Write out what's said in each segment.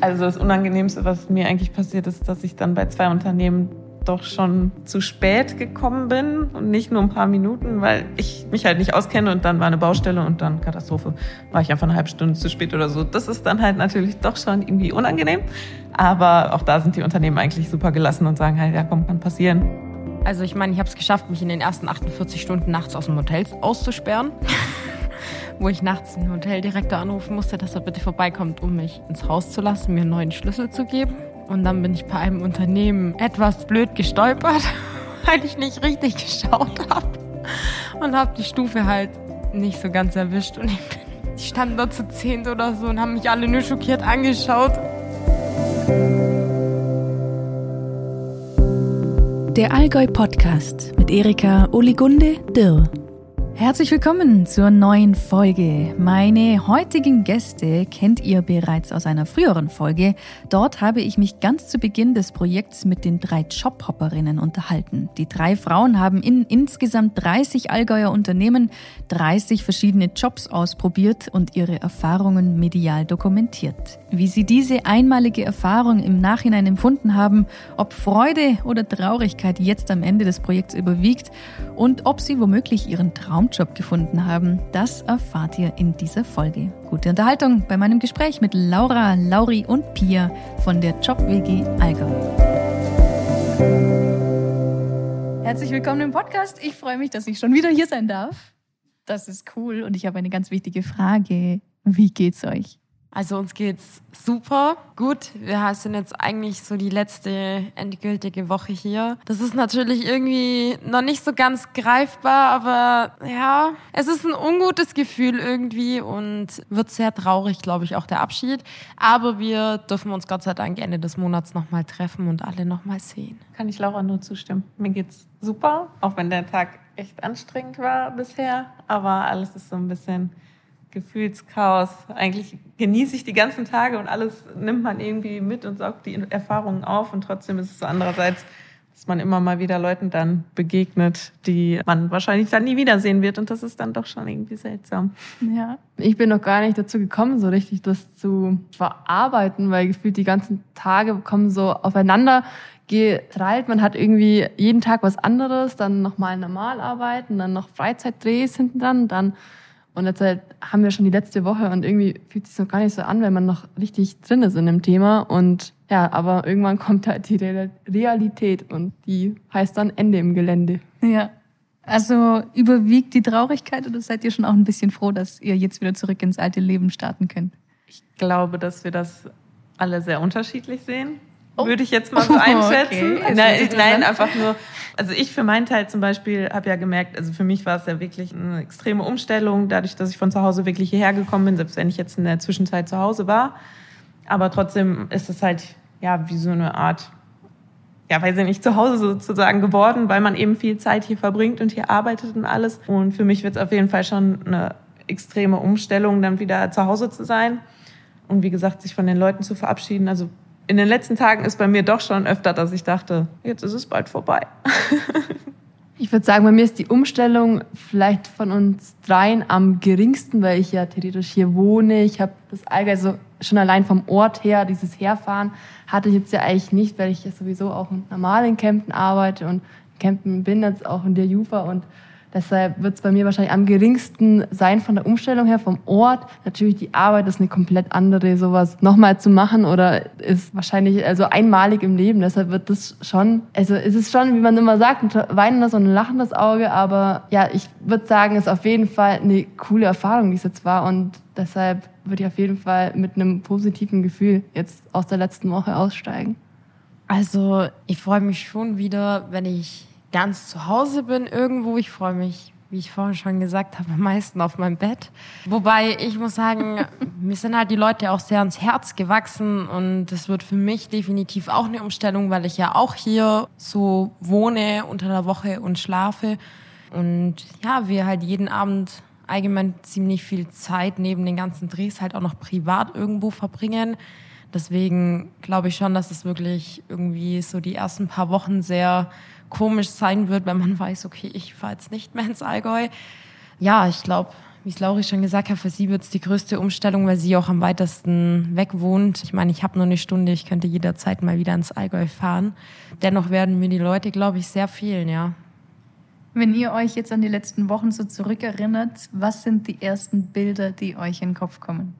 Also das Unangenehmste, was mir eigentlich passiert ist, dass ich dann bei zwei Unternehmen doch schon zu spät gekommen bin und nicht nur ein paar Minuten, weil ich mich halt nicht auskenne und dann war eine Baustelle und dann Katastrophe, war ich einfach eine halbe Stunde zu spät oder so. Das ist dann halt natürlich doch schon irgendwie unangenehm, aber auch da sind die Unternehmen eigentlich super gelassen und sagen halt, ja komm, kann passieren. Also ich meine, ich habe es geschafft, mich in den ersten 48 Stunden nachts aus dem Hotel auszusperren. wo ich nachts den Hoteldirektor anrufen musste, dass er bitte vorbeikommt, um mich ins Haus zu lassen, mir einen neuen Schlüssel zu geben. Und dann bin ich bei einem Unternehmen etwas blöd gestolpert, weil ich nicht richtig geschaut habe. Und habe die Stufe halt nicht so ganz erwischt. Und ich, ich stand da zu zehnt oder so und haben mich alle nur schockiert angeschaut. Der Allgäu Podcast mit Erika Oligunde Dirr. Herzlich willkommen zur neuen Folge. Meine heutigen Gäste kennt ihr bereits aus einer früheren Folge. Dort habe ich mich ganz zu Beginn des Projekts mit den drei Jobhopperinnen unterhalten. Die drei Frauen haben in insgesamt 30 Allgäuer Unternehmen 30 verschiedene Jobs ausprobiert und ihre Erfahrungen medial dokumentiert. Wie sie diese einmalige Erfahrung im Nachhinein empfunden haben, ob Freude oder Traurigkeit jetzt am Ende des Projekts überwiegt und ob sie womöglich ihren Traum Traumjob gefunden haben, das erfahrt ihr in dieser Folge. Gute Unterhaltung bei meinem Gespräch mit Laura, Lauri und Pia von der JobWG Allgäu. Herzlich willkommen im Podcast. Ich freue mich, dass ich schon wieder hier sein darf. Das ist cool und ich habe eine ganz wichtige Frage. Wie geht's euch? Also uns geht's super gut. Wir sind jetzt eigentlich so die letzte endgültige Woche hier. Das ist natürlich irgendwie noch nicht so ganz greifbar, aber ja, es ist ein ungutes Gefühl irgendwie und wird sehr traurig, glaube ich, auch der Abschied. Aber wir dürfen uns Gott sei Dank Ende des Monats nochmal treffen und alle nochmal sehen. Kann ich Laura nur zustimmen. Mir geht's super, auch wenn der Tag echt anstrengend war bisher, aber alles ist so ein bisschen Gefühlschaos. Eigentlich genieße ich die ganzen Tage und alles nimmt man irgendwie mit und saugt die Erfahrungen auf. Und trotzdem ist es so andererseits, dass man immer mal wieder Leuten dann begegnet, die man wahrscheinlich dann nie wiedersehen wird. Und das ist dann doch schon irgendwie seltsam. Ja, ich bin noch gar nicht dazu gekommen, so richtig das zu verarbeiten, weil gefühlt die ganzen Tage kommen so aufeinander geteilt. Man hat irgendwie jeden Tag was anderes, dann nochmal normal arbeiten, dann noch Freizeitdrehs hinten dran, dann und jetzt halt haben wir schon die letzte Woche und irgendwie fühlt es sich noch gar nicht so an, wenn man noch richtig drin ist in dem Thema. Und ja, aber irgendwann kommt halt die Realität und die heißt dann Ende im Gelände. Ja. Also überwiegt die Traurigkeit oder seid ihr schon auch ein bisschen froh, dass ihr jetzt wieder zurück ins alte Leben starten könnt? Ich glaube, dass wir das alle sehr unterschiedlich sehen. Oh. Würde ich jetzt mal so einschätzen. Okay. Nein, nein, einfach nur, also ich für meinen Teil zum Beispiel habe ja gemerkt, also für mich war es ja wirklich eine extreme Umstellung, dadurch, dass ich von zu Hause wirklich hierher gekommen bin, selbst wenn ich jetzt in der Zwischenzeit zu Hause war. Aber trotzdem ist es halt ja wie so eine Art, ja, weiß ich nicht, zu Hause sozusagen geworden, weil man eben viel Zeit hier verbringt und hier arbeitet und alles. Und für mich wird es auf jeden Fall schon eine extreme Umstellung, dann wieder zu Hause zu sein. Und wie gesagt, sich von den Leuten zu verabschieden. Also in den letzten Tagen ist bei mir doch schon öfter, dass ich dachte, jetzt ist es bald vorbei. ich würde sagen, bei mir ist die Umstellung vielleicht von uns dreien am geringsten, weil ich ja theoretisch hier wohne. Ich habe das Allgäu, also schon allein vom Ort her, dieses Herfahren, hatte ich jetzt ja eigentlich nicht, weil ich ja sowieso auch normal in Kempten arbeite und Kempten bin jetzt auch in der Jufa und Deshalb wird es bei mir wahrscheinlich am geringsten sein von der Umstellung her, vom Ort. Natürlich die Arbeit ist eine komplett andere, sowas nochmal zu machen oder ist wahrscheinlich also einmalig im Leben. Deshalb wird das schon, also es ist schon, wie man immer sagt, ein weinendes und ein lachendes Auge. Aber ja, ich würde sagen, es ist auf jeden Fall eine coole Erfahrung, die es jetzt war. Und deshalb würde ich auf jeden Fall mit einem positiven Gefühl jetzt aus der letzten Woche aussteigen. Also ich freue mich schon wieder, wenn ich ganz zu Hause bin irgendwo. Ich freue mich, wie ich vorhin schon gesagt habe, am meisten auf meinem Bett. Wobei ich muss sagen, mir sind halt die Leute auch sehr ans Herz gewachsen und das wird für mich definitiv auch eine Umstellung, weil ich ja auch hier so wohne unter der Woche und schlafe. Und ja, wir halt jeden Abend allgemein ziemlich viel Zeit neben den ganzen Drehs halt auch noch privat irgendwo verbringen. Deswegen glaube ich schon, dass es wirklich irgendwie so die ersten paar Wochen sehr komisch sein wird, wenn man weiß, okay, ich fahre jetzt nicht mehr ins Allgäu. Ja, ich glaube, wie es Lauri schon gesagt hat, für sie wird es die größte Umstellung, weil sie auch am weitesten weg wohnt. Ich meine, ich habe nur eine Stunde, ich könnte jederzeit mal wieder ins Allgäu fahren. Dennoch werden mir die Leute, glaube ich, sehr fehlen, ja. Wenn ihr euch jetzt an die letzten Wochen so zurückerinnert, was sind die ersten Bilder, die euch in den Kopf kommen?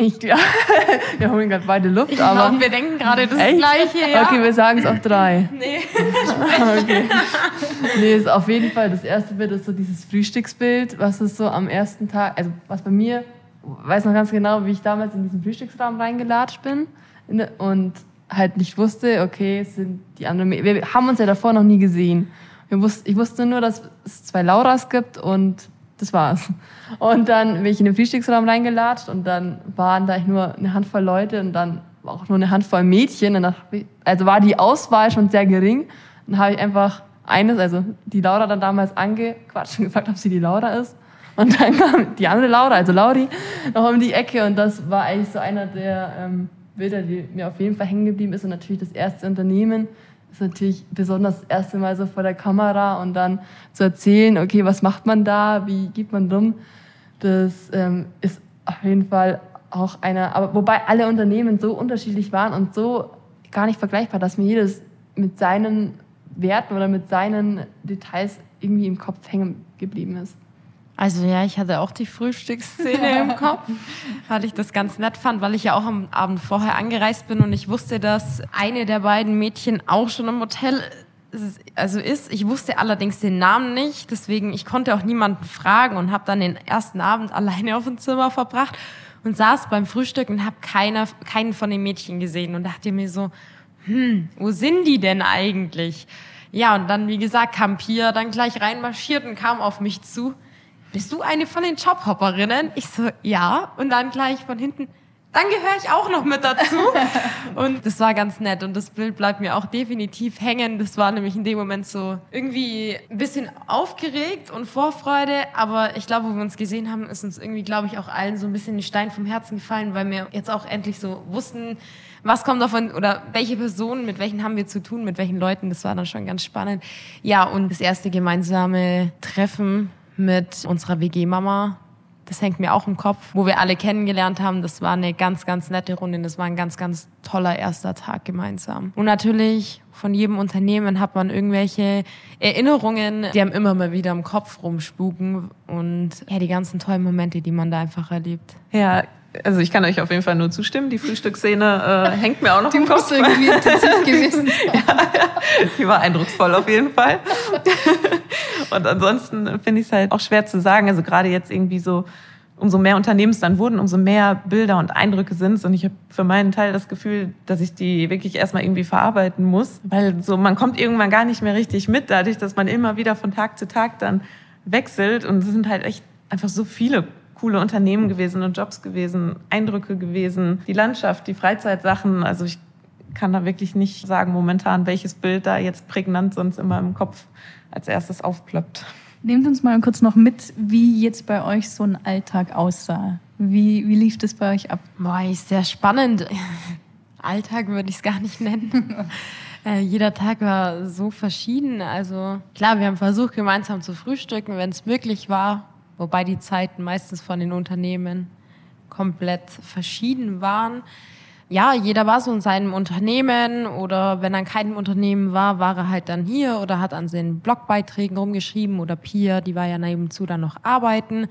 Ich, ja, wir holen gerade beide Luft, ich aber. Glaub, wir denken gerade das echt? Gleiche, ja. Okay, wir sagen es auf drei. Nee. okay. Nee, ist auf jeden Fall das erste Bild ist so dieses Frühstücksbild, was ist so am ersten Tag, also was bei mir, weiß noch ganz genau, wie ich damals in diesen Frühstücksraum reingelatscht bin und halt nicht wusste, okay, es sind die anderen, wir haben uns ja davor noch nie gesehen. ich wusste nur, dass es zwei Lauras gibt und das war's. Und dann bin ich in den Frühstücksraum reingelatscht und dann waren da nur eine Handvoll Leute und dann auch nur eine Handvoll Mädchen. Und dann, also war die Auswahl schon sehr gering. Dann habe ich einfach eines, also die Laura dann damals angequatscht und gefragt, ob sie die Laura ist. Und dann kam die andere Laura, also Lauri, noch um die Ecke und das war eigentlich so einer der ähm, Bilder, die mir auf jeden Fall hängen geblieben ist und natürlich das erste Unternehmen, ist natürlich besonders das erste Mal so vor der Kamera und dann zu erzählen, okay, was macht man da, wie geht man dumm, das ähm, ist auf jeden Fall auch einer, aber wobei alle Unternehmen so unterschiedlich waren und so gar nicht vergleichbar, dass mir jedes mit seinen Werten oder mit seinen Details irgendwie im Kopf hängen geblieben ist. Also ja, ich hatte auch die Frühstücksszene im Kopf, weil ich das ganz nett fand, weil ich ja auch am Abend vorher angereist bin und ich wusste, dass eine der beiden Mädchen auch schon im Hotel also ist. Ich wusste allerdings den Namen nicht, deswegen ich konnte auch niemanden fragen und habe dann den ersten Abend alleine auf dem Zimmer verbracht und saß beim Frühstück und habe keiner keinen von den Mädchen gesehen und dachte mir so, hm, wo sind die denn eigentlich? Ja, und dann wie gesagt kam Pia dann gleich reinmarschiert und kam auf mich zu bist du eine von den Jobhopperinnen? Ich so, ja. Und dann gleich von hinten, dann gehöre ich auch noch mit dazu. und das war ganz nett und das Bild bleibt mir auch definitiv hängen. Das war nämlich in dem Moment so irgendwie ein bisschen aufgeregt und Vorfreude, aber ich glaube, wo wir uns gesehen haben, ist uns irgendwie, glaube ich, auch allen so ein bisschen ein Stein vom Herzen gefallen, weil wir jetzt auch endlich so wussten, was kommt davon oder welche Personen, mit welchen haben wir zu tun, mit welchen Leuten. Das war dann schon ganz spannend. Ja, und das erste gemeinsame Treffen mit unserer WG-Mama. Das hängt mir auch im Kopf, wo wir alle kennengelernt haben. Das war eine ganz, ganz nette Runde. Das war ein ganz, ganz toller erster Tag gemeinsam. Und natürlich von jedem Unternehmen hat man irgendwelche Erinnerungen, die einem immer mal wieder im Kopf rumspuken und ja, die ganzen tollen Momente, die man da einfach erlebt. Ja, also ich kann euch auf jeden Fall nur zustimmen. Die Frühstücksszene äh, hängt mir auch noch die im Kopf. Die irgendwie intensiv gewesen ja, ja, die war eindrucksvoll auf jeden Fall. Und ansonsten finde ich es halt auch schwer zu sagen. Also gerade jetzt irgendwie so, umso mehr Unternehmen es dann wurden, umso mehr Bilder und Eindrücke sind es. Und ich habe für meinen Teil das Gefühl, dass ich die wirklich erstmal irgendwie verarbeiten muss. Weil so, man kommt irgendwann gar nicht mehr richtig mit, dadurch, dass man immer wieder von Tag zu Tag dann wechselt. Und es sind halt echt einfach so viele coole Unternehmen gewesen und Jobs gewesen, Eindrücke gewesen, die Landschaft, die Freizeitsachen. Also ich kann da wirklich nicht sagen momentan, welches Bild da jetzt prägnant sonst immer im Kopf als erstes aufploppt. Nehmt uns mal kurz noch mit, wie jetzt bei euch so ein Alltag aussah. Wie, wie lief das bei euch ab? Boah, ist sehr spannend. Alltag würde ich es gar nicht nennen. äh, jeder Tag war so verschieden. Also klar, wir haben versucht, gemeinsam zu frühstücken, wenn es möglich war. Wobei die Zeiten meistens von den Unternehmen komplett verschieden waren ja, jeder war so in seinem Unternehmen oder wenn er in keinem Unternehmen war, war er halt dann hier oder hat an seinen Blogbeiträgen rumgeschrieben oder Pia, die war ja nebenzu dann noch arbeiten.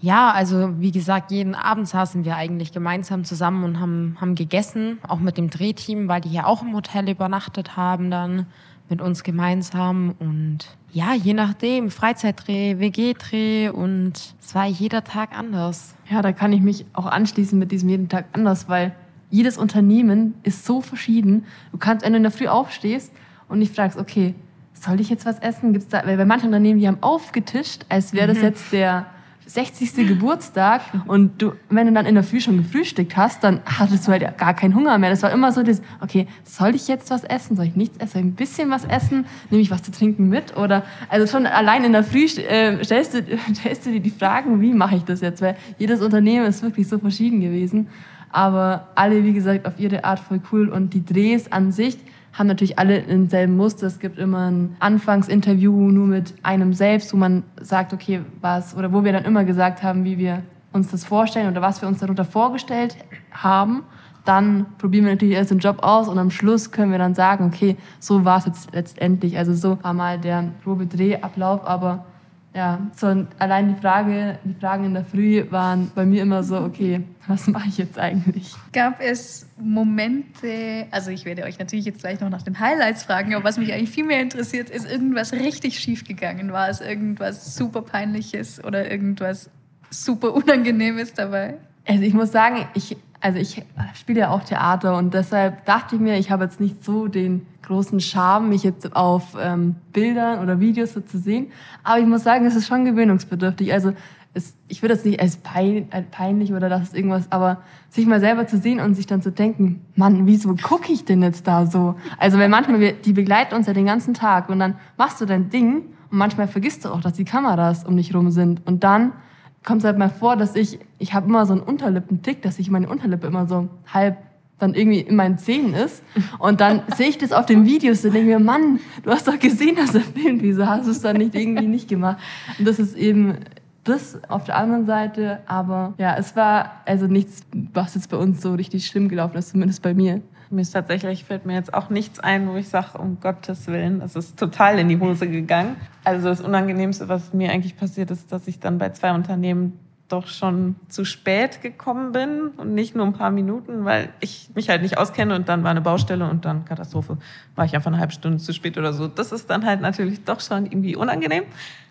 Ja, also wie gesagt, jeden Abend saßen wir eigentlich gemeinsam zusammen und haben, haben gegessen, auch mit dem Drehteam, weil die ja auch im Hotel übernachtet haben dann mit uns gemeinsam und ja, je nachdem, Freizeitdreh, WG-Dreh und es war jeder Tag anders. Ja, da kann ich mich auch anschließen mit diesem jeden Tag anders, weil jedes Unternehmen ist so verschieden. Du kannst, wenn du in der Früh aufstehst und dich fragst, okay, soll ich jetzt was essen? Gibt's da, weil bei manchen Unternehmen, die haben aufgetischt, als wäre das mhm. jetzt der 60. Geburtstag und du, wenn du dann in der Früh schon gefrühstückt hast, dann hattest du halt gar keinen Hunger mehr. Das war immer so das, okay, soll ich jetzt was essen? Soll ich nichts essen? Soll ich ein bisschen was essen? Nehme ich was zu trinken mit? Oder, also schon allein in der Früh äh, stellst, du, stellst du dir die Fragen, wie mache ich das jetzt? Weil jedes Unternehmen ist wirklich so verschieden gewesen. Aber alle, wie gesagt, auf ihre Art voll cool. Und die Drehs an sich haben natürlich alle denselben Muster. Es gibt immer ein Anfangsinterview nur mit einem selbst, wo man sagt, okay, was, oder wo wir dann immer gesagt haben, wie wir uns das vorstellen oder was wir uns darunter vorgestellt haben. Dann probieren wir natürlich erst den Job aus und am Schluss können wir dann sagen, okay, so war es jetzt letztendlich. Also so war mal der Probe-Drehablauf, aber ja, so allein die Frage, die Fragen in der Früh waren bei mir immer so, okay, was mache ich jetzt eigentlich? Gab es Momente, also ich werde euch natürlich jetzt gleich noch nach den Highlights fragen, aber was mich eigentlich viel mehr interessiert, ist irgendwas richtig schief gegangen? War es irgendwas super peinliches oder irgendwas super Unangenehmes dabei? Also ich muss sagen, ich, also ich spiele ja auch Theater und deshalb dachte ich mir, ich habe jetzt nicht so den großen Charme, mich jetzt auf ähm, Bildern oder Videos so zu sehen. Aber ich muss sagen, es ist schon gewöhnungsbedürftig. Also es, ich würde das nicht als pein, peinlich oder das ist irgendwas, aber sich mal selber zu sehen und sich dann zu denken, Mann, wieso gucke ich denn jetzt da so? Also weil manchmal, wir, die begleiten uns ja den ganzen Tag und dann machst du dein Ding und manchmal vergisst du auch, dass die Kameras um dich rum sind und dann kommt es halt mal vor, dass ich, ich habe immer so einen Unterlippentick, dass ich meine Unterlippe immer so halb dann irgendwie in meinen Zähnen ist. Und dann sehe ich das auf den Videos und denke mir, Mann, du hast doch gesehen, dass er filmt, wieso hast du es dann nicht irgendwie nicht gemacht? Und das ist eben das auf der anderen Seite. Aber ja, es war also nichts, was jetzt bei uns so richtig schlimm gelaufen ist, zumindest bei mir. Mir ist tatsächlich, fällt mir jetzt auch nichts ein, wo ich sage, um Gottes Willen, es ist total in die Hose gegangen. Also das Unangenehmste, was mir eigentlich passiert ist, dass ich dann bei zwei Unternehmen doch schon zu spät gekommen bin und nicht nur ein paar Minuten, weil ich mich halt nicht auskenne und dann war eine Baustelle und dann Katastrophe, war ich einfach eine halbe Stunde zu spät oder so. Das ist dann halt natürlich doch schon irgendwie unangenehm,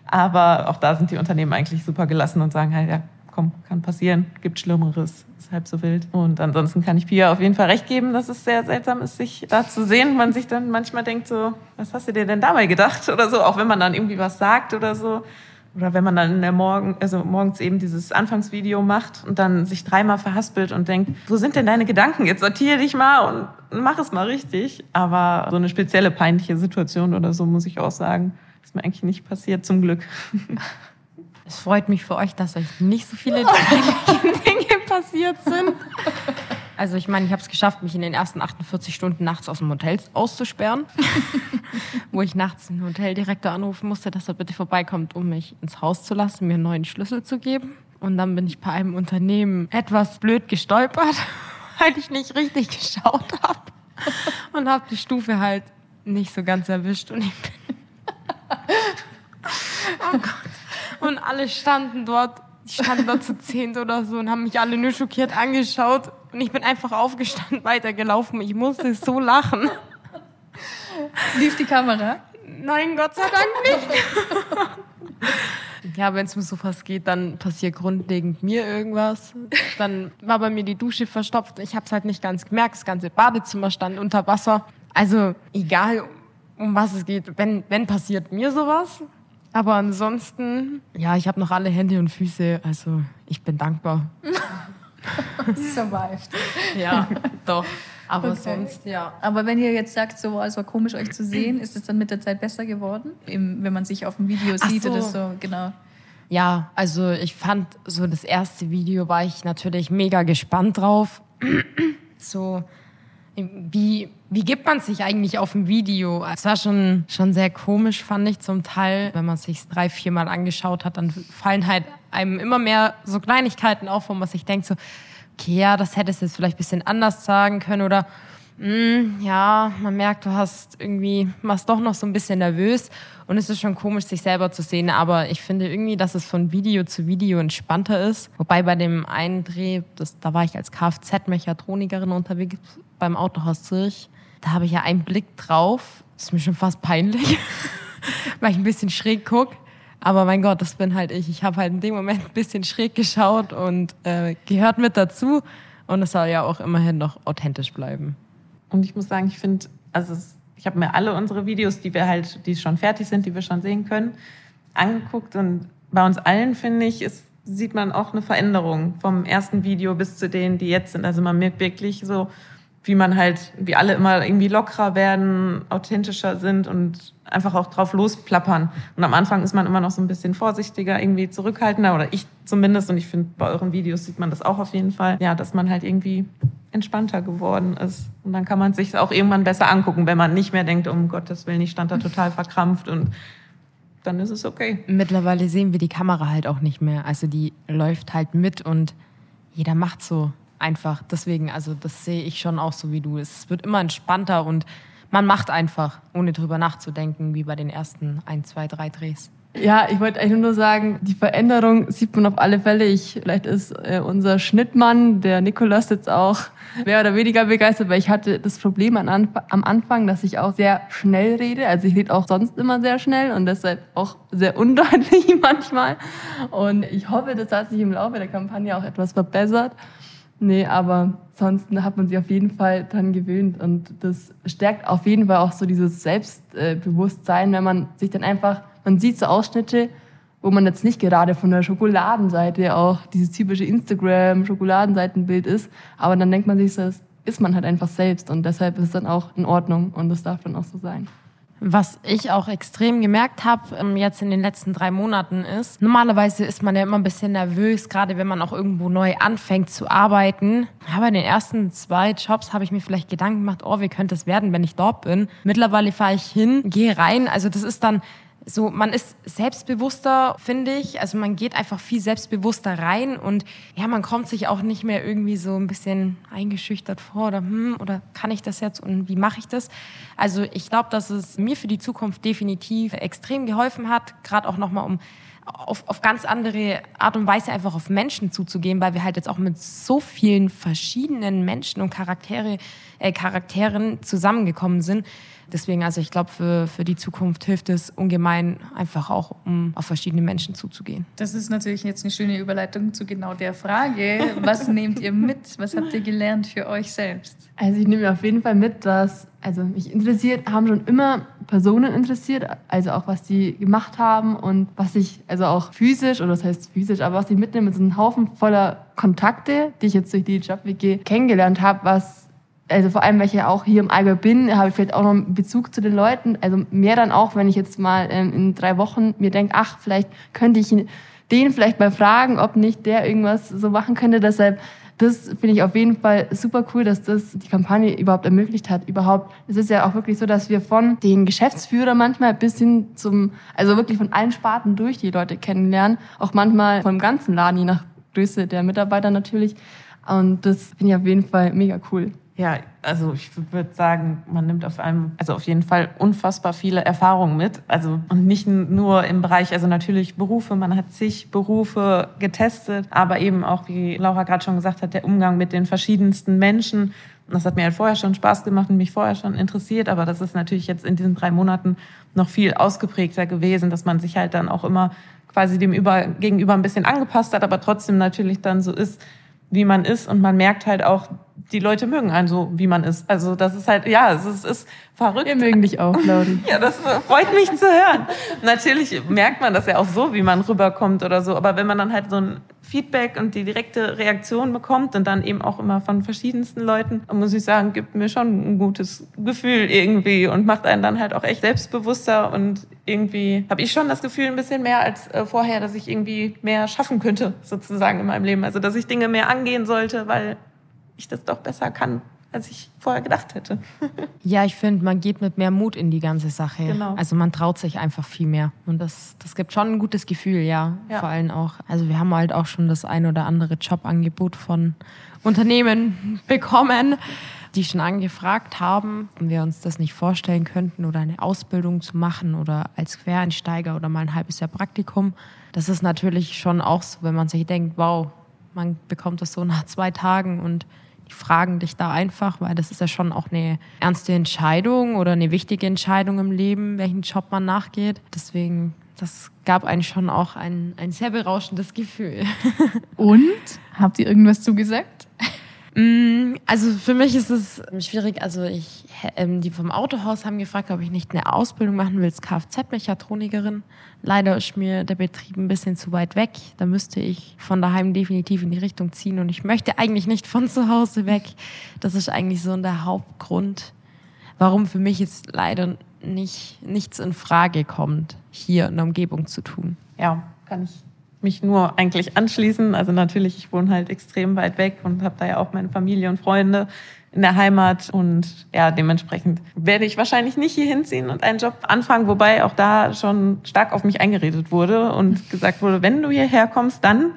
aber auch da sind die Unternehmen eigentlich super gelassen und sagen halt, ja, komm, kann passieren, gibt Schlimmeres, ist halb so wild. Und ansonsten kann ich Pia auf jeden Fall recht geben, dass es sehr seltsam ist, sich da zu sehen. Man sich dann manchmal denkt so, was hast du dir denn dabei gedacht oder so, auch wenn man dann irgendwie was sagt oder so. Oder wenn man dann in der Morgen, also morgens eben dieses Anfangsvideo macht und dann sich dreimal verhaspelt und denkt, wo sind denn deine Gedanken? Jetzt sortiere dich mal und mach es mal richtig. Aber so eine spezielle peinliche Situation oder so, muss ich auch sagen, ist mir eigentlich nicht passiert, zum Glück. Es freut mich für euch, dass euch nicht so viele Dinge passiert sind. Also ich meine, ich habe es geschafft, mich in den ersten 48 Stunden nachts aus dem Hotel auszusperren, wo ich nachts den Hoteldirektor anrufen musste, dass er bitte vorbeikommt, um mich ins Haus zu lassen, mir einen neuen Schlüssel zu geben. Und dann bin ich bei einem Unternehmen etwas blöd gestolpert, weil ich nicht richtig geschaut habe und habe die Stufe halt nicht so ganz erwischt und ich bin oh Gott. Und alle standen dort, die standen dort zu zehnt oder so und haben mich alle nur schockiert angeschaut. Und ich bin einfach aufgestanden, weitergelaufen. Ich musste so lachen. Lief die Kamera? Nein, Gott sei Dank nicht. ja, wenn es um sowas geht, dann passiert grundlegend mir irgendwas. Dann war bei mir die Dusche verstopft. Ich habe es halt nicht ganz gemerkt. Das ganze Badezimmer stand unter Wasser. Also egal, um was es geht, wenn, wenn passiert mir sowas, aber ansonsten, ja, ich habe noch alle Hände und Füße, also ich bin dankbar. Survived. Ja, doch. Aber okay. sonst, ja. Aber wenn ihr jetzt sagt, so, es war komisch, euch zu sehen, ist es dann mit der Zeit besser geworden? Eben, wenn man sich auf dem Video sieht so. oder so, genau. Ja, also ich fand so das erste Video war ich natürlich mega gespannt drauf. so, wie, wie gibt man sich eigentlich auf dem Video? Es war schon, schon sehr komisch, fand ich zum Teil. Wenn man es sich drei, vier Mal angeschaut hat, dann fallen halt einem immer mehr so Kleinigkeiten auf, wo man sich denkt so, okay, ja, das hättest du jetzt vielleicht ein bisschen anders sagen können oder mh, hm, ja, man merkt, du hast irgendwie, machst doch noch so ein bisschen nervös und es ist schon komisch, sich selber zu sehen, aber ich finde irgendwie, dass es von Video zu Video entspannter ist. Wobei bei dem einen Dreh, das, da war ich als Kfz-Mechatronikerin unterwegs beim Autohaus Zürich, da habe ich ja einen Blick drauf, ist mir schon fast peinlich, weil ich ein bisschen schräg gucke. Aber mein Gott, das bin halt ich. Ich habe halt in dem Moment ein bisschen schräg geschaut und äh, gehört mit dazu. Und es soll ja auch immerhin noch authentisch bleiben. Und ich muss sagen, ich finde, also ich habe mir alle unsere Videos, die wir halt, die schon fertig sind, die wir schon sehen können, angeguckt. Und bei uns allen, finde ich, ist, sieht man auch eine Veränderung vom ersten Video bis zu denen, die jetzt sind. Also man merkt wirklich so, wie man halt, wie alle immer irgendwie lockerer werden, authentischer sind und einfach auch drauf losplappern. Und am Anfang ist man immer noch so ein bisschen vorsichtiger, irgendwie zurückhaltender, oder ich zumindest. Und ich finde, bei euren Videos sieht man das auch auf jeden Fall. Ja, dass man halt irgendwie entspannter geworden ist. Und dann kann man sich auch irgendwann besser angucken, wenn man nicht mehr denkt, um Gottes Willen, ich stand da total verkrampft und dann ist es okay. Mittlerweile sehen wir die Kamera halt auch nicht mehr. Also die läuft halt mit und jeder macht so einfach. Deswegen, also das sehe ich schon auch so wie du. Es wird immer entspannter und man macht einfach, ohne drüber nachzudenken, wie bei den ersten ein, zwei, drei Drehs. Ja, ich wollte eigentlich nur sagen, die Veränderung sieht man auf alle Fälle. Ich, vielleicht ist äh, unser Schnittmann, der Nikolas, jetzt auch mehr oder weniger begeistert, weil ich hatte das Problem an, am Anfang, dass ich auch sehr schnell rede. Also ich rede auch sonst immer sehr schnell und deshalb auch sehr undeutlich manchmal. Und ich hoffe, das hat sich im Laufe der Kampagne auch etwas verbessert. Nee, aber sonst hat man sich auf jeden Fall dran gewöhnt und das stärkt auf jeden Fall auch so dieses Selbstbewusstsein, wenn man sich dann einfach, man sieht so Ausschnitte, wo man jetzt nicht gerade von der Schokoladenseite auch dieses typische Instagram-Schokoladenseitenbild ist, aber dann denkt man sich, das ist man halt einfach selbst und deshalb ist es dann auch in Ordnung und das darf dann auch so sein. Was ich auch extrem gemerkt habe ähm, jetzt in den letzten drei Monaten ist, normalerweise ist man ja immer ein bisschen nervös, gerade wenn man auch irgendwo neu anfängt zu arbeiten. Aber in den ersten zwei Jobs habe ich mir vielleicht Gedanken gemacht, oh, wie könnte es werden, wenn ich dort bin. Mittlerweile fahre ich hin, gehe rein. Also das ist dann so, man ist selbstbewusster, finde ich. Also man geht einfach viel selbstbewusster rein und ja, man kommt sich auch nicht mehr irgendwie so ein bisschen eingeschüchtert vor oder hm, oder kann ich das jetzt und wie mache ich das? Also ich glaube, dass es mir für die Zukunft definitiv extrem geholfen hat, gerade auch nochmal um auf, auf ganz andere Art und Weise einfach auf Menschen zuzugehen, weil wir halt jetzt auch mit so vielen verschiedenen Menschen und Charaktere, äh, Charakteren zusammengekommen sind, Deswegen, also ich glaube, für, für die Zukunft hilft es ungemein, einfach auch, um auf verschiedene Menschen zuzugehen. Das ist natürlich jetzt eine schöne Überleitung zu genau der Frage. Was nehmt ihr mit? Was habt ihr gelernt für euch selbst? Also ich nehme auf jeden Fall mit, dass, also mich interessiert, haben schon immer Personen interessiert, also auch was die gemacht haben und was ich, also auch physisch, oder das heißt physisch, aber was ich mitnehme, ist ein Haufen voller Kontakte, die ich jetzt durch die Job-WG kennengelernt habe, was also vor allem, weil ich ja auch hier im Allgäu bin, habe ich vielleicht auch noch einen Bezug zu den Leuten. Also mehr dann auch, wenn ich jetzt mal ähm, in drei Wochen mir denke, ach, vielleicht könnte ich den vielleicht mal fragen, ob nicht der irgendwas so machen könnte. Deshalb, das finde ich auf jeden Fall super cool, dass das die Kampagne überhaupt ermöglicht hat. Überhaupt, es ist ja auch wirklich so, dass wir von den Geschäftsführern manchmal bis hin zum, also wirklich von allen Sparten durch die Leute kennenlernen. Auch manchmal vom ganzen Laden, je nach Größe der Mitarbeiter natürlich. Und das finde ich auf jeden Fall mega cool. Ja, also ich würde sagen, man nimmt auf einem, also auf jeden Fall unfassbar viele Erfahrungen mit. Also und nicht nur im Bereich, also natürlich Berufe, man hat zig Berufe getestet, aber eben auch, wie Laura gerade schon gesagt hat, der Umgang mit den verschiedensten Menschen. Das hat mir halt vorher schon Spaß gemacht und mich vorher schon interessiert, aber das ist natürlich jetzt in diesen drei Monaten noch viel ausgeprägter gewesen, dass man sich halt dann auch immer quasi dem über, gegenüber ein bisschen angepasst hat, aber trotzdem natürlich dann so ist, wie man ist und man merkt halt auch, die Leute mögen einen so, wie man ist. Also das ist halt, ja, es ist, ist verrückt. Wir mögen dich auch, Claudi. ja, das freut mich zu hören. Natürlich merkt man das ja auch so, wie man rüberkommt oder so. Aber wenn man dann halt so ein Feedback und die direkte Reaktion bekommt und dann eben auch immer von verschiedensten Leuten, muss ich sagen, gibt mir schon ein gutes Gefühl irgendwie und macht einen dann halt auch echt selbstbewusster und irgendwie habe ich schon das Gefühl ein bisschen mehr als äh, vorher, dass ich irgendwie mehr schaffen könnte sozusagen in meinem Leben. Also dass ich Dinge mehr angehen sollte, weil ich das doch besser kann, als ich vorher gedacht hätte. ja, ich finde, man geht mit mehr Mut in die ganze Sache. Genau. Also man traut sich einfach viel mehr. Und das, das gibt schon ein gutes Gefühl, ja. ja. Vor allem auch. Also wir haben halt auch schon das ein oder andere Jobangebot von Unternehmen bekommen, die schon angefragt haben, ob wir uns das nicht vorstellen könnten oder eine Ausbildung zu machen oder als Quereinsteiger oder mal ein halbes Jahr Praktikum. Das ist natürlich schon auch so, wenn man sich denkt, wow, man bekommt das so nach zwei Tagen und fragen dich da einfach, weil das ist ja schon auch eine ernste Entscheidung oder eine wichtige Entscheidung im Leben, welchen Job man nachgeht. Deswegen, das gab eigentlich schon auch ein, ein sehr berauschendes Gefühl. Und? Habt ihr irgendwas zugesagt? Mm, also für mich ist es schwierig. Also ich, ähm, die vom Autohaus haben gefragt, ob ich nicht eine Ausbildung machen will als Kfz-Mechatronikerin. Leider ist mir der Betrieb ein bisschen zu weit weg. Da müsste ich von daheim definitiv in die Richtung ziehen und ich möchte eigentlich nicht von zu Hause weg. Das ist eigentlich so der Hauptgrund, warum für mich jetzt leider nicht, nichts in Frage kommt, hier in der Umgebung zu tun. Ja, kann ich mich nur eigentlich anschließen. Also natürlich, ich wohne halt extrem weit weg und habe da ja auch meine Familie und Freunde in der Heimat und ja, dementsprechend werde ich wahrscheinlich nicht hier hinziehen und einen Job anfangen, wobei auch da schon stark auf mich eingeredet wurde und gesagt wurde, wenn du hierher kommst, dann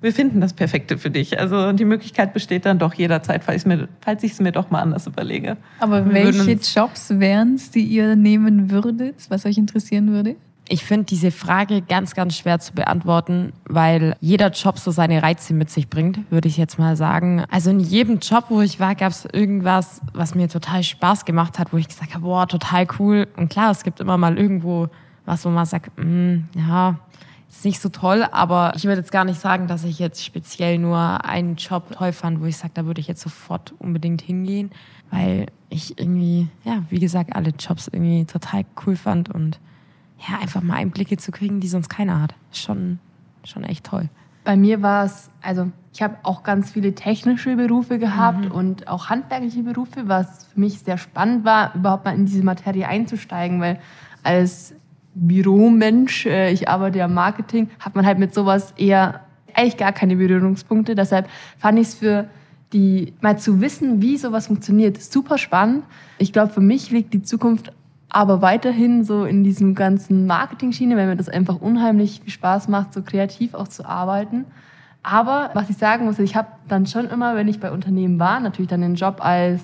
wir finden das Perfekte für dich. Also die Möglichkeit besteht dann doch jederzeit, falls mir, falls ich es mir doch mal anders überlege. Aber welche Jobs wären es, die ihr nehmen würdet, was euch interessieren würde? Ich finde diese Frage ganz, ganz schwer zu beantworten, weil jeder Job so seine Reize mit sich bringt, würde ich jetzt mal sagen. Also in jedem Job, wo ich war, gab es irgendwas, was mir total Spaß gemacht hat, wo ich gesagt habe, boah, total cool. Und klar, es gibt immer mal irgendwo was, wo man sagt, mm, ja, ist nicht so toll, aber ich würde jetzt gar nicht sagen, dass ich jetzt speziell nur einen Job toll fand, wo ich sage, da würde ich jetzt sofort unbedingt hingehen, weil ich irgendwie, ja, wie gesagt, alle Jobs irgendwie total cool fand und ja, einfach mal Einblicke zu kriegen, die sonst keiner hat. Schon, schon echt toll. Bei mir war es, also ich habe auch ganz viele technische Berufe gehabt mhm. und auch handwerkliche Berufe, was für mich sehr spannend war, überhaupt mal in diese Materie einzusteigen, weil als Büromensch, äh, ich arbeite ja im Marketing, hat man halt mit sowas eher eigentlich gar keine Berührungspunkte. Deshalb fand ich es für die mal zu wissen, wie sowas funktioniert, super spannend. Ich glaube, für mich liegt die Zukunft aber weiterhin so in diesem ganzen Marketing-Schiene, weil mir das einfach unheimlich viel Spaß macht, so kreativ auch zu arbeiten. Aber was ich sagen muss, ich habe dann schon immer, wenn ich bei Unternehmen war, natürlich dann den Job als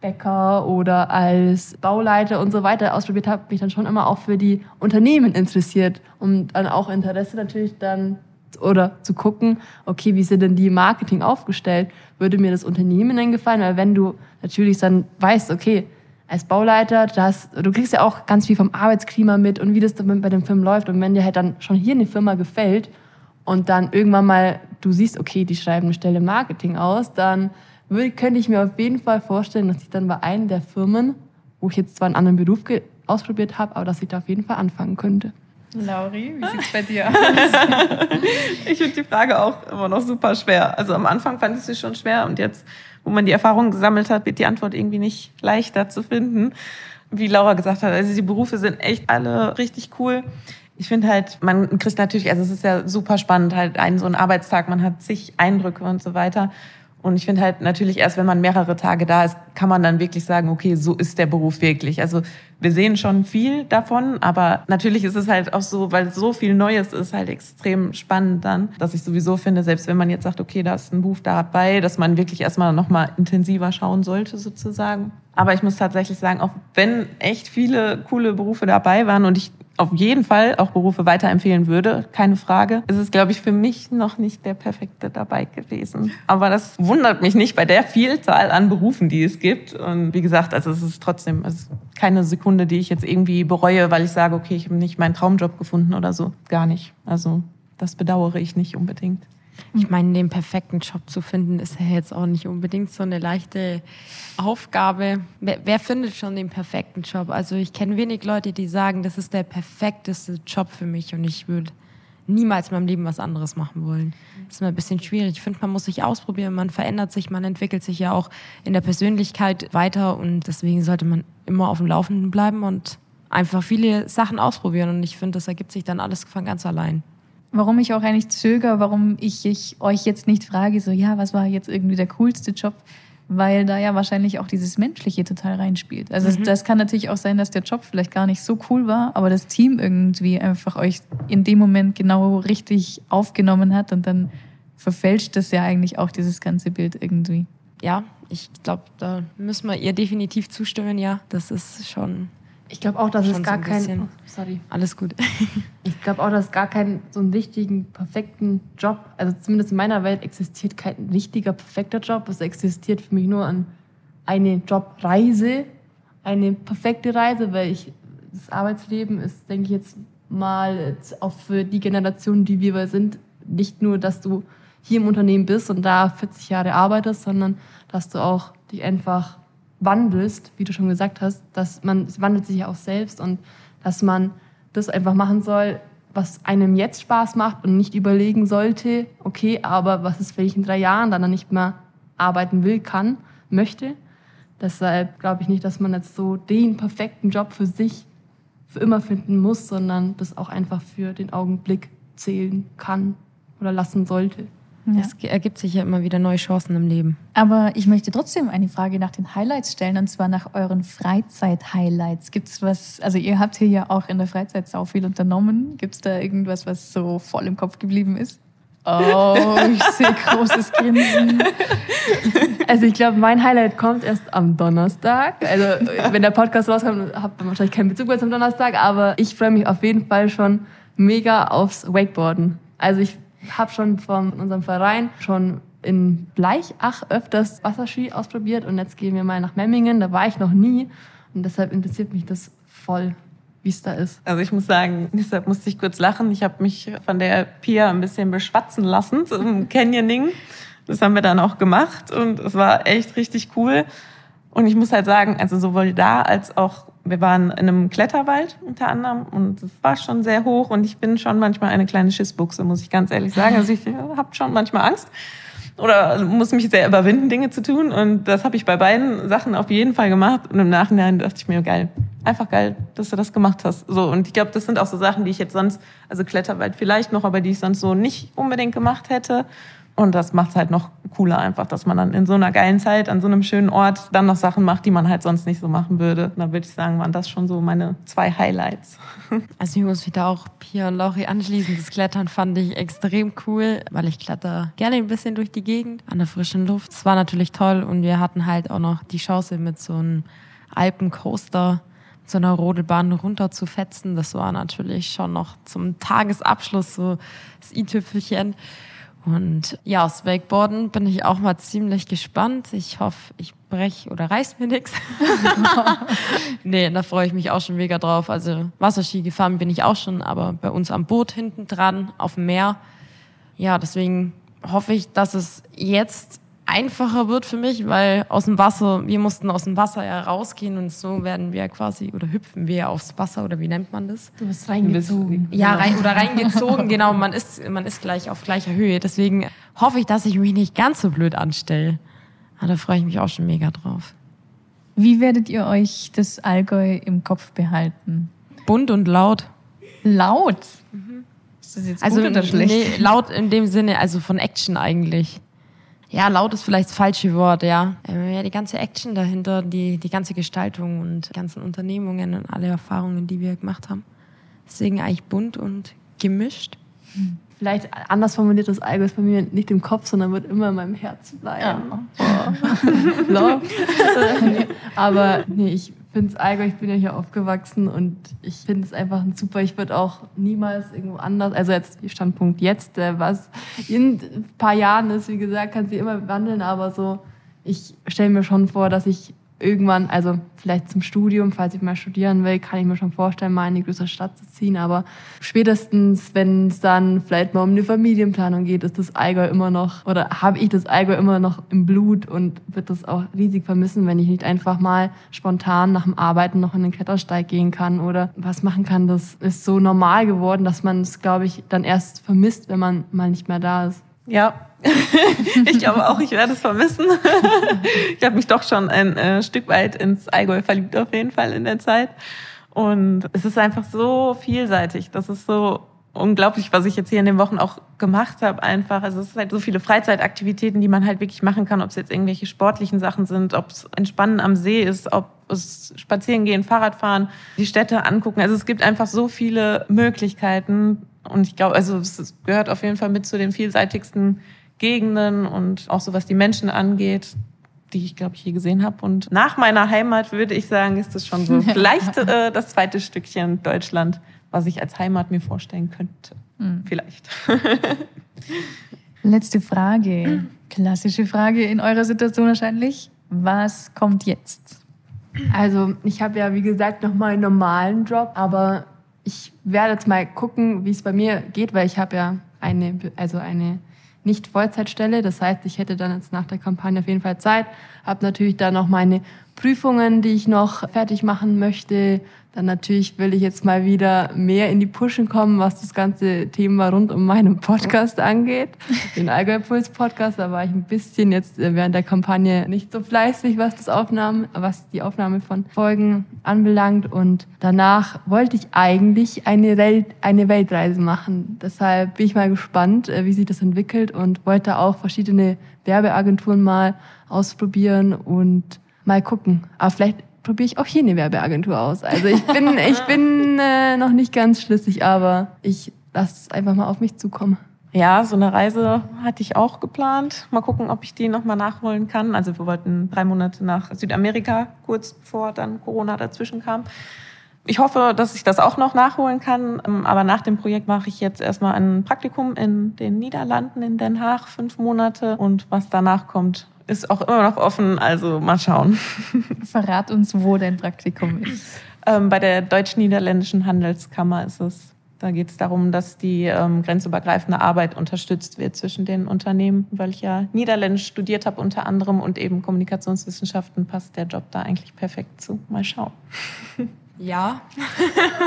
Bäcker oder als Bauleiter und so weiter ausprobiert habe, mich dann schon immer auch für die Unternehmen interessiert und dann auch Interesse natürlich dann oder zu gucken, okay, wie sind denn die Marketing aufgestellt? Würde mir das Unternehmen denn gefallen? Weil wenn du natürlich dann weißt, okay, als Bauleiter, das, du kriegst ja auch ganz viel vom Arbeitsklima mit und wie das dann bei dem Film läuft. Und wenn dir halt dann schon hier eine Firma gefällt und dann irgendwann mal du siehst, okay, die schreiben eine Stelle Marketing aus, dann würde, könnte ich mir auf jeden Fall vorstellen, dass ich dann bei einer der Firmen, wo ich jetzt zwar einen anderen Beruf ausprobiert habe, aber dass ich da auf jeden Fall anfangen könnte. Lauri, wie sieht es bei dir aus? ich finde die Frage auch immer noch super schwer. Also am Anfang fand ich sie schon schwer und jetzt wo man die Erfahrung gesammelt hat, wird die Antwort irgendwie nicht leichter zu finden. Wie Laura gesagt hat, also die Berufe sind echt alle richtig cool. Ich finde halt, man kriegt natürlich, also es ist ja super spannend, halt einen so einen Arbeitstag, man hat zig Eindrücke und so weiter. Und ich finde halt natürlich erst, wenn man mehrere Tage da ist, kann man dann wirklich sagen, okay, so ist der Beruf wirklich. Also wir sehen schon viel davon, aber natürlich ist es halt auch so, weil so viel Neues ist, halt extrem spannend dann, dass ich sowieso finde, selbst wenn man jetzt sagt, okay, da ist ein Beruf dabei, dass man wirklich erstmal nochmal intensiver schauen sollte sozusagen. Aber ich muss tatsächlich sagen, auch wenn echt viele coole Berufe dabei waren und ich auf jeden Fall auch Berufe weiterempfehlen würde, keine Frage. Es ist, glaube ich, für mich noch nicht der perfekte dabei gewesen. Aber das wundert mich nicht bei der Vielzahl an Berufen, die es gibt. Und wie gesagt, also es ist trotzdem es ist keine Sekunde, die ich jetzt irgendwie bereue, weil ich sage, okay, ich habe nicht meinen Traumjob gefunden oder so. Gar nicht. Also das bedauere ich nicht unbedingt. Ich meine, den perfekten Job zu finden, ist ja jetzt auch nicht unbedingt so eine leichte Aufgabe. Wer, wer findet schon den perfekten Job? Also ich kenne wenig Leute, die sagen, das ist der perfekteste Job für mich und ich würde niemals in meinem Leben was anderes machen wollen. Das ist immer ein bisschen schwierig. Ich finde, man muss sich ausprobieren, man verändert sich, man entwickelt sich ja auch in der Persönlichkeit weiter und deswegen sollte man immer auf dem Laufenden bleiben und einfach viele Sachen ausprobieren und ich finde, das ergibt sich dann alles von ganz allein warum ich auch eigentlich zögere, warum ich, ich euch jetzt nicht frage, so ja, was war jetzt irgendwie der coolste Job, weil da ja wahrscheinlich auch dieses Menschliche total reinspielt. Also mhm. das kann natürlich auch sein, dass der Job vielleicht gar nicht so cool war, aber das Team irgendwie einfach euch in dem Moment genau richtig aufgenommen hat und dann verfälscht das ja eigentlich auch dieses ganze Bild irgendwie. Ja, ich glaube, da müssen wir ihr definitiv zustimmen, ja. Das ist schon ich glaube auch, dass es gar so kein. Oh, sorry. Alles gut. ich glaube auch, dass es gar keinen so einen richtigen, perfekten Job, also zumindest in meiner Welt existiert kein richtiger, perfekter Job. Es existiert für mich nur an eine Jobreise, eine perfekte Reise, weil ich das Arbeitsleben ist, denke ich jetzt mal, auch für die Generation, die wir sind, nicht nur, dass du hier im Unternehmen bist und da 40 Jahre arbeitest, sondern dass du auch dich einfach wandelst, wie du schon gesagt hast, dass man, es wandelt sich ja auch selbst und dass man das einfach machen soll, was einem jetzt Spaß macht und nicht überlegen sollte, okay, aber was ist, wenn ich in drei Jahren dann nicht mehr arbeiten will, kann, möchte. Deshalb glaube ich nicht, dass man jetzt so den perfekten Job für sich für immer finden muss, sondern das auch einfach für den Augenblick zählen kann oder lassen sollte. Ja. Es ergibt sich ja immer wieder neue Chancen im Leben. Aber ich möchte trotzdem eine Frage nach den Highlights stellen, und zwar nach euren Freizeit-Highlights. Gibt es was, also ihr habt hier ja auch in der Freizeit so viel unternommen. Gibt es da irgendwas, was so voll im Kopf geblieben ist? Oh, ich sehe großes Grinsen. Also ich glaube, mein Highlight kommt erst am Donnerstag. Also wenn der Podcast rauskommt, habt ihr wahrscheinlich keinen Bezug mehr zum Donnerstag, aber ich freue mich auf jeden Fall schon mega aufs Wakeboarden. Also ich habe schon von unserem Verein schon in Bleichach öfters Wasserski ausprobiert und jetzt gehen wir mal nach Memmingen. Da war ich noch nie und deshalb interessiert mich das voll, wie es da ist. Also ich muss sagen, deshalb musste ich kurz lachen. Ich habe mich von der Pia ein bisschen beschwatzen lassen zum Canyoning. Das haben wir dann auch gemacht und es war echt richtig cool. Und ich muss halt sagen, also sowohl da als auch wir waren in einem Kletterwald unter anderem und es war schon sehr hoch und ich bin schon manchmal eine kleine Schissbuchse, muss ich ganz ehrlich sagen. Also ich habe schon manchmal Angst oder muss mich sehr überwinden, Dinge zu tun und das habe ich bei beiden Sachen auf jeden Fall gemacht und im Nachhinein dachte ich mir, geil, einfach geil, dass du das gemacht hast. So und ich glaube, das sind auch so Sachen, die ich jetzt sonst, also Kletterwald vielleicht noch, aber die ich sonst so nicht unbedingt gemacht hätte und das macht es halt noch cooler einfach, dass man dann in so einer geilen Zeit, an so einem schönen Ort, dann noch Sachen macht, die man halt sonst nicht so machen würde. Da würde ich sagen, waren das schon so meine zwei Highlights. Also ich muss wieder auch Pia und Lauri anschließen. Das Klettern fand ich extrem cool, weil ich kletter gerne ein bisschen durch die Gegend an der frischen Luft. Es war natürlich toll und wir hatten halt auch noch die Chance mit so einem Alpencoaster so einer Rodelbahn runter zu fetzen. Das war natürlich schon noch zum Tagesabschluss so das i-Tüpfelchen. Und ja, aus Wakeboarden bin ich auch mal ziemlich gespannt. Ich hoffe, ich brech oder reiß mir nichts. nee, da freue ich mich auch schon mega drauf. Also Wasserski gefahren bin ich auch schon, aber bei uns am Boot hinten dran, auf dem Meer. Ja, deswegen hoffe ich, dass es jetzt einfacher wird für mich, weil aus dem Wasser, wir mussten aus dem Wasser ja rausgehen und so werden wir quasi oder hüpfen wir aufs Wasser oder wie nennt man das? Du bist reingezogen. Ja, rein, oder reingezogen, genau. Man ist, man ist gleich auf gleicher Höhe. Deswegen hoffe ich, dass ich mich nicht ganz so blöd anstelle. Ah, da freue ich mich auch schon mega drauf. Wie werdet ihr euch das Allgäu im Kopf behalten? Bunt und laut. Laut? Mhm. Ist das jetzt also, gut oder schlecht? Nee, laut in dem Sinne, also von Action eigentlich. Ja, laut ist vielleicht das falsche Wort, ja. Ja, die ganze Action dahinter, die, die ganze Gestaltung und die ganzen Unternehmungen und alle Erfahrungen, die wir gemacht haben. Deswegen eigentlich bunt und gemischt. Vielleicht anders formuliert das Allgäu ist bei mir nicht im Kopf, sondern wird immer in meinem Herzen bleiben. Ja. Oh. Aber nee, ich finde es Allgäu, ich bin ja hier aufgewachsen und ich finde es einfach super. Ich würde auch niemals irgendwo anders, also jetzt Standpunkt jetzt, äh, was in ein paar Jahren ist, wie gesagt, kann sich immer wandeln, aber so, ich stelle mir schon vor, dass ich irgendwann, also vielleicht zum Studium, falls ich mal studieren will, kann ich mir schon vorstellen, mal in die größere Stadt zu ziehen. Aber spätestens, wenn es dann vielleicht mal um eine Familienplanung geht, ist das Allgäu immer noch, oder habe ich das Allgäu immer noch im Blut und wird das auch riesig vermissen, wenn ich nicht einfach mal spontan nach dem Arbeiten noch in den Klettersteig gehen kann oder was machen kann. Das ist so normal geworden, dass man es, glaube ich, dann erst vermisst, wenn man mal nicht mehr da ist. Ja, ich glaube auch, ich werde es vermissen. ich habe mich doch schon ein äh, Stück weit ins Allgäu verliebt, auf jeden Fall in der Zeit. Und es ist einfach so vielseitig. Das ist so unglaublich, was ich jetzt hier in den Wochen auch gemacht habe. Einfach, also es ist halt so viele Freizeitaktivitäten, die man halt wirklich machen kann, ob es jetzt irgendwelche sportlichen Sachen sind, ob es Entspannen am See ist, ob es Spazieren gehen, Fahrradfahren, die Städte angucken. Also es gibt einfach so viele Möglichkeiten. Und ich glaube, also es gehört auf jeden Fall mit zu den vielseitigsten Gegenden und auch so was die Menschen angeht, die ich glaube ich je gesehen habe. Und nach meiner Heimat würde ich sagen, ist das schon so vielleicht äh, das zweite Stückchen Deutschland, was ich als Heimat mir vorstellen könnte. Mhm. Vielleicht. Letzte Frage. Klassische Frage in eurer Situation wahrscheinlich. Was kommt jetzt? Also ich habe ja, wie gesagt, noch mal einen normalen Job, aber ich werde jetzt mal gucken, wie es bei mir geht, weil ich habe ja eine, also eine nicht Vollzeitstelle. Das heißt, ich hätte dann jetzt nach der Kampagne auf jeden Fall Zeit, habe natürlich dann noch meine Prüfungen, die ich noch fertig machen möchte. Dann natürlich will ich jetzt mal wieder mehr in die Pushen kommen, was das ganze Thema rund um meinen Podcast angeht. Den Allgäu-Puls Podcast, da war ich ein bisschen jetzt äh, während der Kampagne nicht so fleißig, was das Aufnahmen, was die Aufnahme von Folgen anbelangt. Und danach wollte ich eigentlich eine, Welt, eine Weltreise machen. Deshalb bin ich mal gespannt, äh, wie sich das entwickelt und wollte auch verschiedene Werbeagenturen mal ausprobieren und mal gucken. Aber vielleicht probiere ich auch hier eine Werbeagentur aus. Also ich bin, ich bin äh, noch nicht ganz schlüssig, aber ich lasse es einfach mal auf mich zukommen. Ja, so eine Reise hatte ich auch geplant. Mal gucken, ob ich die nochmal nachholen kann. Also wir wollten drei Monate nach Südamerika, kurz bevor dann Corona dazwischen kam. Ich hoffe, dass ich das auch noch nachholen kann. Ähm, aber nach dem Projekt mache ich jetzt erstmal ein Praktikum in den Niederlanden in Den Haag, fünf Monate. Und was danach kommt, ist auch immer noch offen, also mal schauen. Verrat uns, wo dein Praktikum ist. Ähm, bei der Deutsch-Niederländischen Handelskammer ist es. Da geht es darum, dass die ähm, grenzübergreifende Arbeit unterstützt wird zwischen den Unternehmen. Weil ich ja Niederländisch studiert habe unter anderem und eben Kommunikationswissenschaften, passt der Job da eigentlich perfekt zu. Mal schauen. Ja.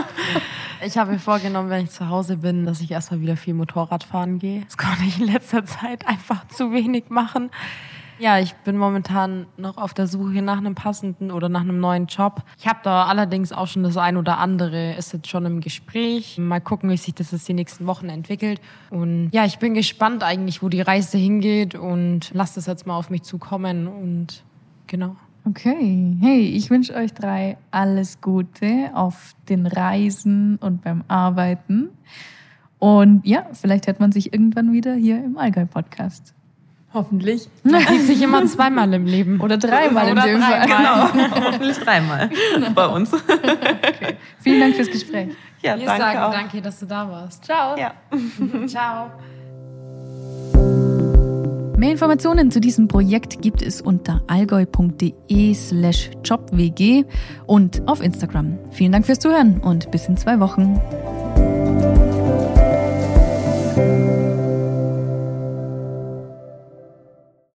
ich habe mir vorgenommen, wenn ich zu Hause bin, dass ich erstmal wieder viel Motorrad fahren gehe. Das konnte ich in letzter Zeit einfach zu wenig machen. Ja, ich bin momentan noch auf der Suche nach einem passenden oder nach einem neuen Job. Ich habe da allerdings auch schon das ein oder andere, ist jetzt schon im Gespräch. Mal gucken, wie sich das jetzt die nächsten Wochen entwickelt. Und ja, ich bin gespannt eigentlich, wo die Reise hingeht und lasst das jetzt mal auf mich zukommen und genau. Okay, hey, ich wünsche euch drei alles Gute auf den Reisen und beim Arbeiten. Und ja, vielleicht hört man sich irgendwann wieder hier im Allgäu-Podcast. Hoffentlich. Man sieht sich immer zweimal im Leben. Oder dreimal Oder in dem Fall. Genau, hoffentlich dreimal bei uns. Okay. Vielen Dank fürs Gespräch. Ja, Wir danke sagen auch. danke, dass du da warst. Ciao. Ja. Ciao. Mehr Informationen zu diesem Projekt gibt es unter allgäu.de slash jobwg und auf Instagram. Vielen Dank fürs Zuhören und bis in zwei Wochen.